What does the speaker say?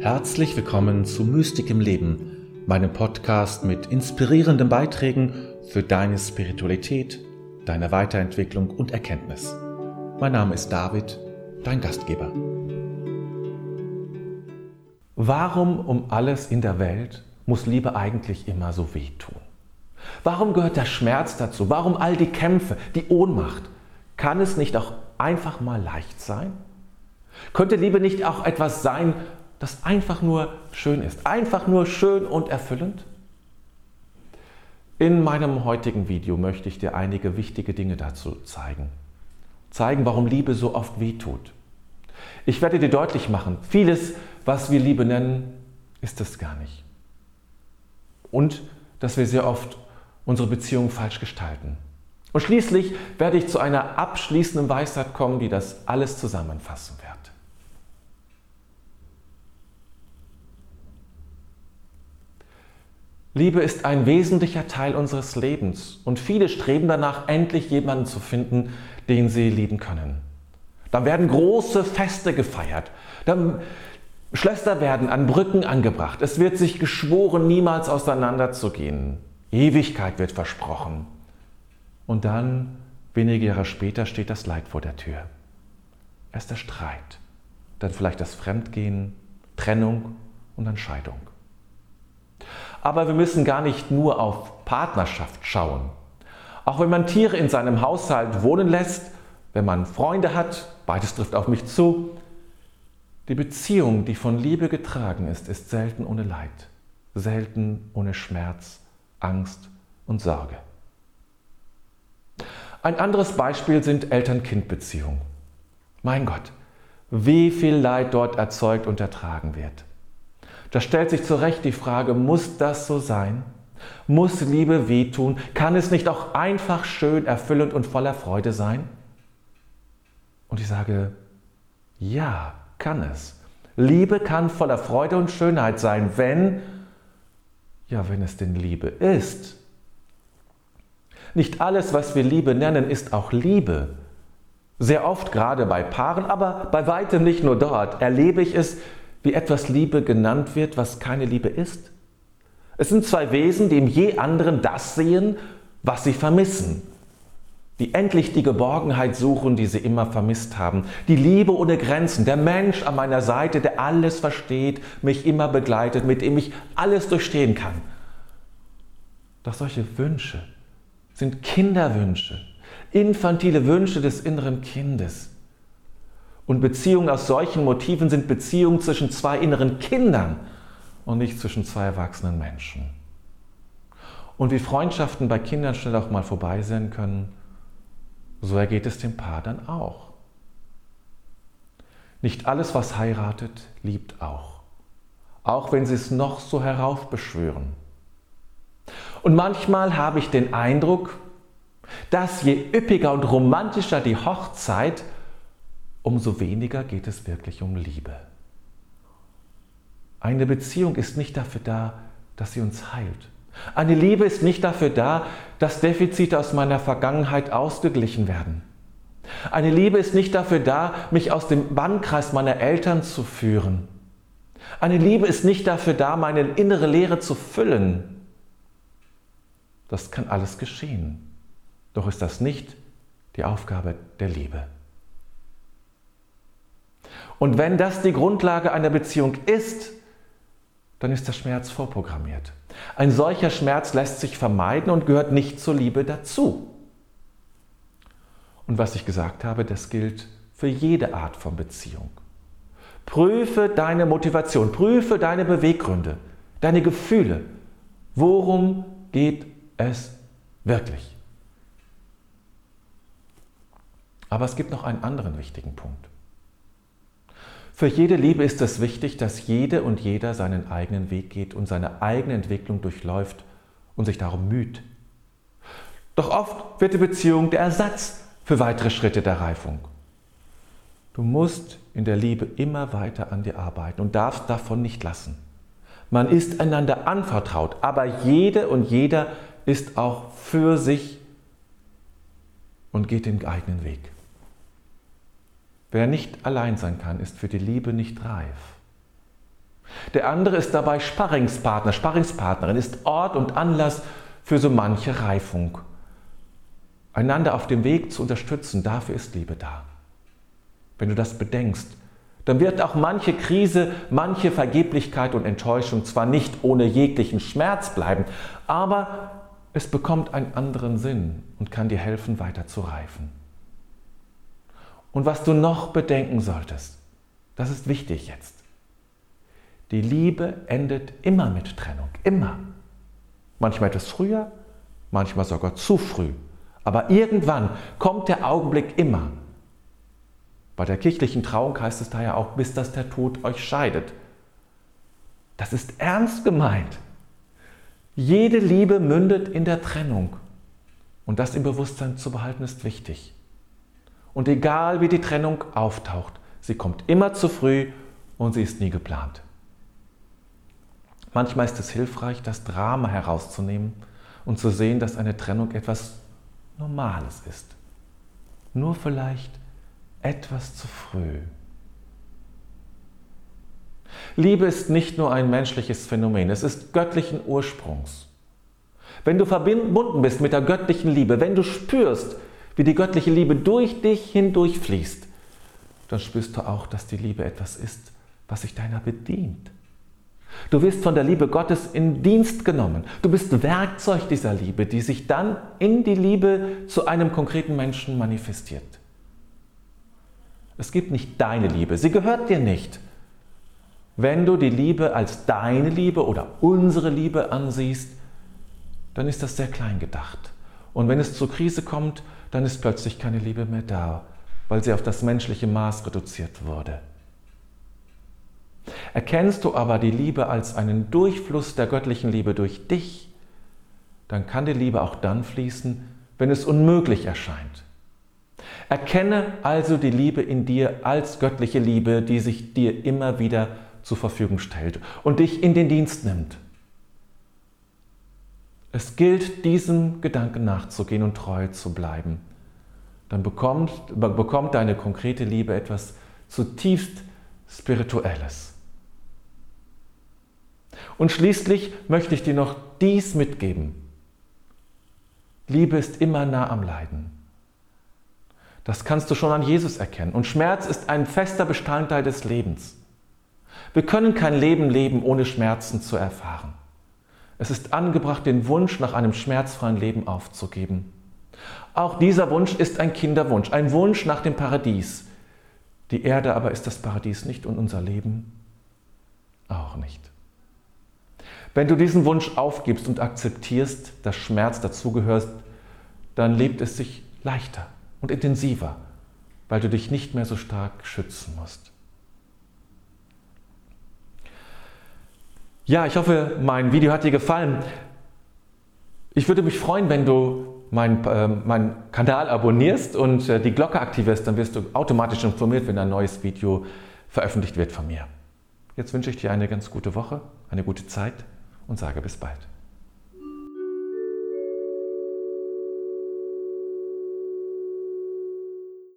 Herzlich willkommen zu Mystik im Leben, meinem Podcast mit inspirierenden Beiträgen für deine Spiritualität, deine Weiterentwicklung und Erkenntnis. Mein Name ist David, dein Gastgeber. Warum um alles in der Welt muss Liebe eigentlich immer so wehtun? Warum gehört der Schmerz dazu? Warum all die Kämpfe, die Ohnmacht? Kann es nicht auch einfach mal leicht sein? Könnte Liebe nicht auch etwas sein, das einfach nur schön ist? Einfach nur schön und erfüllend? In meinem heutigen Video möchte ich dir einige wichtige Dinge dazu zeigen. Zeigen, warum Liebe so oft wehtut. Ich werde dir deutlich machen, vieles, was wir Liebe nennen, ist es gar nicht. Und dass wir sehr oft unsere Beziehung falsch gestalten. Und schließlich werde ich zu einer abschließenden Weisheit kommen, die das alles zusammenfassen wird. Liebe ist ein wesentlicher Teil unseres Lebens und viele streben danach, endlich jemanden zu finden, den sie lieben können. Dann werden große Feste gefeiert, dann Schlösser werden an Brücken angebracht, es wird sich geschworen, niemals auseinanderzugehen. Ewigkeit wird versprochen. Und dann, wenige Jahre später, steht das Leid vor der Tür. Erst der Streit, dann vielleicht das Fremdgehen, Trennung und dann Scheidung. Aber wir müssen gar nicht nur auf Partnerschaft schauen. Auch wenn man Tiere in seinem Haushalt wohnen lässt, wenn man Freunde hat, beides trifft auf mich zu, die Beziehung, die von Liebe getragen ist, ist selten ohne Leid, selten ohne Schmerz, Angst und Sorge. Ein anderes Beispiel sind Eltern-Kind-Beziehungen. Mein Gott, wie viel Leid dort erzeugt und ertragen wird. Da stellt sich zu Recht die Frage, muss das so sein? Muss Liebe wehtun? Kann es nicht auch einfach schön, erfüllend und voller Freude sein? Und ich sage, ja, kann es. Liebe kann voller Freude und Schönheit sein, wenn, ja, wenn es denn Liebe ist. Nicht alles, was wir Liebe nennen, ist auch Liebe. Sehr oft, gerade bei Paaren, aber bei weitem nicht nur dort, erlebe ich es, wie etwas Liebe genannt wird, was keine Liebe ist? Es sind zwei Wesen, die im je anderen das sehen, was sie vermissen. Die endlich die Geborgenheit suchen, die sie immer vermisst haben. Die Liebe ohne Grenzen, der Mensch an meiner Seite, der alles versteht, mich immer begleitet, mit dem ich alles durchstehen kann. Doch solche Wünsche sind Kinderwünsche, infantile Wünsche des inneren Kindes. Und Beziehungen aus solchen Motiven sind Beziehungen zwischen zwei inneren Kindern und nicht zwischen zwei erwachsenen Menschen. Und wie Freundschaften bei Kindern schnell auch mal vorbei sein können, so ergeht es dem Paar dann auch. Nicht alles, was heiratet, liebt auch. Auch wenn sie es noch so heraufbeschwören. Und manchmal habe ich den Eindruck, dass je üppiger und romantischer die Hochzeit, umso weniger geht es wirklich um Liebe. Eine Beziehung ist nicht dafür da, dass sie uns heilt. Eine Liebe ist nicht dafür da, dass Defizite aus meiner Vergangenheit ausgeglichen werden. Eine Liebe ist nicht dafür da, mich aus dem Bannkreis meiner Eltern zu führen. Eine Liebe ist nicht dafür da, meine innere Leere zu füllen. Das kann alles geschehen. Doch ist das nicht die Aufgabe der Liebe. Und wenn das die Grundlage einer Beziehung ist, dann ist der Schmerz vorprogrammiert. Ein solcher Schmerz lässt sich vermeiden und gehört nicht zur Liebe dazu. Und was ich gesagt habe, das gilt für jede Art von Beziehung. Prüfe deine Motivation, prüfe deine Beweggründe, deine Gefühle. Worum geht es wirklich? Aber es gibt noch einen anderen wichtigen Punkt. Für jede Liebe ist es wichtig, dass jede und jeder seinen eigenen Weg geht und seine eigene Entwicklung durchläuft und sich darum müht. Doch oft wird die Beziehung der Ersatz für weitere Schritte der Reifung. Du musst in der Liebe immer weiter an dir arbeiten und darfst davon nicht lassen. Man ist einander anvertraut, aber jede und jeder ist auch für sich und geht den eigenen Weg. Wer nicht allein sein kann, ist für die Liebe nicht reif. Der andere ist dabei Sparringspartner, Sparringspartnerin, ist Ort und Anlass für so manche Reifung. Einander auf dem Weg zu unterstützen, dafür ist Liebe da. Wenn du das bedenkst, dann wird auch manche Krise, manche Vergeblichkeit und Enttäuschung zwar nicht ohne jeglichen Schmerz bleiben, aber es bekommt einen anderen Sinn und kann dir helfen, weiter zu reifen. Und was du noch bedenken solltest, das ist wichtig jetzt. Die Liebe endet immer mit Trennung, immer. Manchmal etwas früher, manchmal sogar zu früh. Aber irgendwann kommt der Augenblick immer. Bei der kirchlichen Trauung heißt es daher auch, bis dass der Tod euch scheidet. Das ist ernst gemeint. Jede Liebe mündet in der Trennung. Und das im Bewusstsein zu behalten ist wichtig. Und egal wie die Trennung auftaucht, sie kommt immer zu früh und sie ist nie geplant. Manchmal ist es hilfreich, das Drama herauszunehmen und zu sehen, dass eine Trennung etwas Normales ist. Nur vielleicht etwas zu früh. Liebe ist nicht nur ein menschliches Phänomen, es ist göttlichen Ursprungs. Wenn du verbunden bist mit der göttlichen Liebe, wenn du spürst, wie die göttliche Liebe durch dich hindurch fließt, dann spürst du auch, dass die Liebe etwas ist, was sich deiner bedient. Du wirst von der Liebe Gottes in Dienst genommen. Du bist Werkzeug dieser Liebe, die sich dann in die Liebe zu einem konkreten Menschen manifestiert. Es gibt nicht deine Liebe, sie gehört dir nicht. Wenn du die Liebe als deine Liebe oder unsere Liebe ansiehst, dann ist das sehr klein gedacht. Und wenn es zur Krise kommt, dann ist plötzlich keine Liebe mehr da, weil sie auf das menschliche Maß reduziert wurde. Erkennst du aber die Liebe als einen Durchfluss der göttlichen Liebe durch dich, dann kann die Liebe auch dann fließen, wenn es unmöglich erscheint. Erkenne also die Liebe in dir als göttliche Liebe, die sich dir immer wieder zur Verfügung stellt und dich in den Dienst nimmt. Es gilt, diesem Gedanken nachzugehen und treu zu bleiben. Dann bekommt, bekommt deine konkrete Liebe etwas zutiefst Spirituelles. Und schließlich möchte ich dir noch dies mitgeben. Liebe ist immer nah am Leiden. Das kannst du schon an Jesus erkennen. Und Schmerz ist ein fester Bestandteil des Lebens. Wir können kein Leben leben, ohne Schmerzen zu erfahren. Es ist angebracht, den Wunsch nach einem schmerzfreien Leben aufzugeben. Auch dieser Wunsch ist ein Kinderwunsch, ein Wunsch nach dem Paradies. Die Erde aber ist das Paradies nicht und unser Leben auch nicht. Wenn du diesen Wunsch aufgibst und akzeptierst, dass Schmerz dazugehört, dann lebt es sich leichter und intensiver, weil du dich nicht mehr so stark schützen musst. Ja, ich hoffe, mein Video hat dir gefallen. Ich würde mich freuen, wenn du meinen äh, mein Kanal abonnierst und äh, die Glocke aktivierst, dann wirst du automatisch informiert, wenn ein neues Video veröffentlicht wird von mir. Jetzt wünsche ich dir eine ganz gute Woche, eine gute Zeit und sage bis bald.